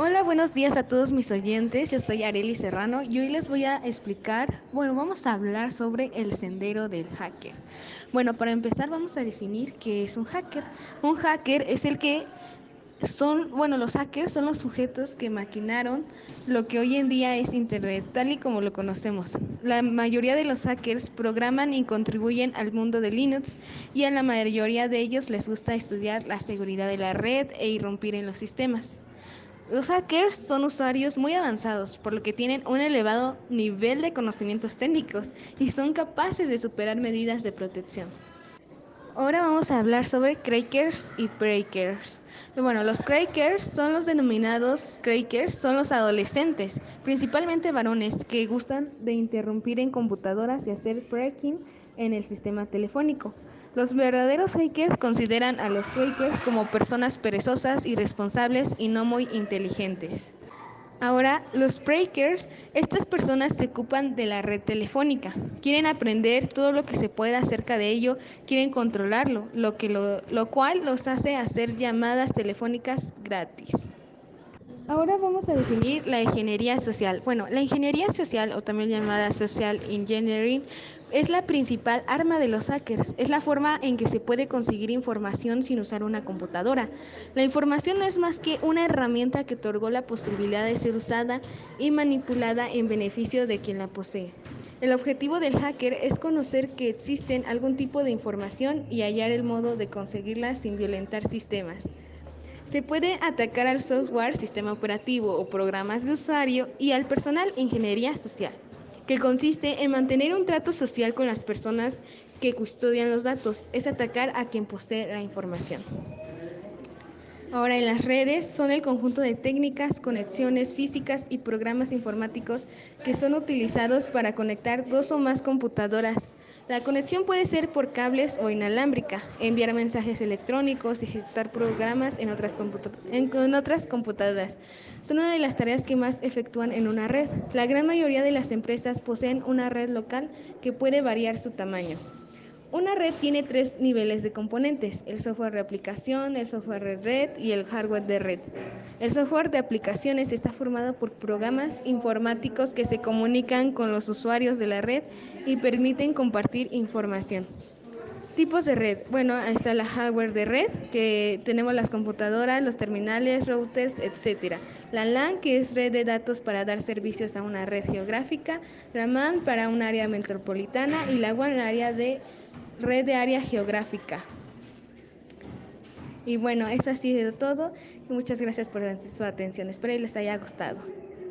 Hola, buenos días a todos mis oyentes. Yo soy Areli Serrano y hoy les voy a explicar, bueno, vamos a hablar sobre el sendero del hacker. Bueno, para empezar vamos a definir qué es un hacker. Un hacker es el que son, bueno, los hackers son los sujetos que maquinaron lo que hoy en día es Internet, tal y como lo conocemos. La mayoría de los hackers programan y contribuyen al mundo de Linux y a la mayoría de ellos les gusta estudiar la seguridad de la red e irrumpir en los sistemas. Los hackers son usuarios muy avanzados, por lo que tienen un elevado nivel de conocimientos técnicos y son capaces de superar medidas de protección. Ahora vamos a hablar sobre crackers y breakers. Bueno, los crackers son los denominados crackers, son los adolescentes, principalmente varones, que gustan de interrumpir en computadoras y hacer breaking en el sistema telefónico. Los verdaderos hackers consideran a los hackers como personas perezosas, irresponsables y no muy inteligentes. Ahora, los breakers, estas personas se ocupan de la red telefónica, quieren aprender todo lo que se pueda acerca de ello, quieren controlarlo, lo, que lo, lo cual los hace hacer llamadas telefónicas gratis. Ahora vamos a definir la ingeniería social. Bueno, la ingeniería social, o también llamada social engineering, es la principal arma de los hackers. Es la forma en que se puede conseguir información sin usar una computadora. La información no es más que una herramienta que otorgó la posibilidad de ser usada y manipulada en beneficio de quien la posee. El objetivo del hacker es conocer que existen algún tipo de información y hallar el modo de conseguirla sin violentar sistemas. Se puede atacar al software, sistema operativo o programas de usuario y al personal ingeniería social, que consiste en mantener un trato social con las personas que custodian los datos, es atacar a quien posee la información. Ahora en las redes son el conjunto de técnicas, conexiones físicas y programas informáticos que son utilizados para conectar dos o más computadoras. La conexión puede ser por cables o inalámbrica, enviar mensajes electrónicos, ejecutar programas en otras, en, en otras computadoras. Son una de las tareas que más efectúan en una red. La gran mayoría de las empresas poseen una red local que puede variar su tamaño. Una red tiene tres niveles de componentes, el software de aplicación, el software de red y el hardware de red. El software de aplicaciones está formado por programas informáticos que se comunican con los usuarios de la red y permiten compartir información. Tipos de red. Bueno, ahí está la hardware de red, que tenemos las computadoras, los terminales, routers, etc. La LAN, que es red de datos para dar servicios a una red geográfica. La MAN para un área metropolitana y la WAN, área de red de área geográfica. Y bueno, eso ha sido todo. Muchas gracias por su atención. Espero que les haya gustado.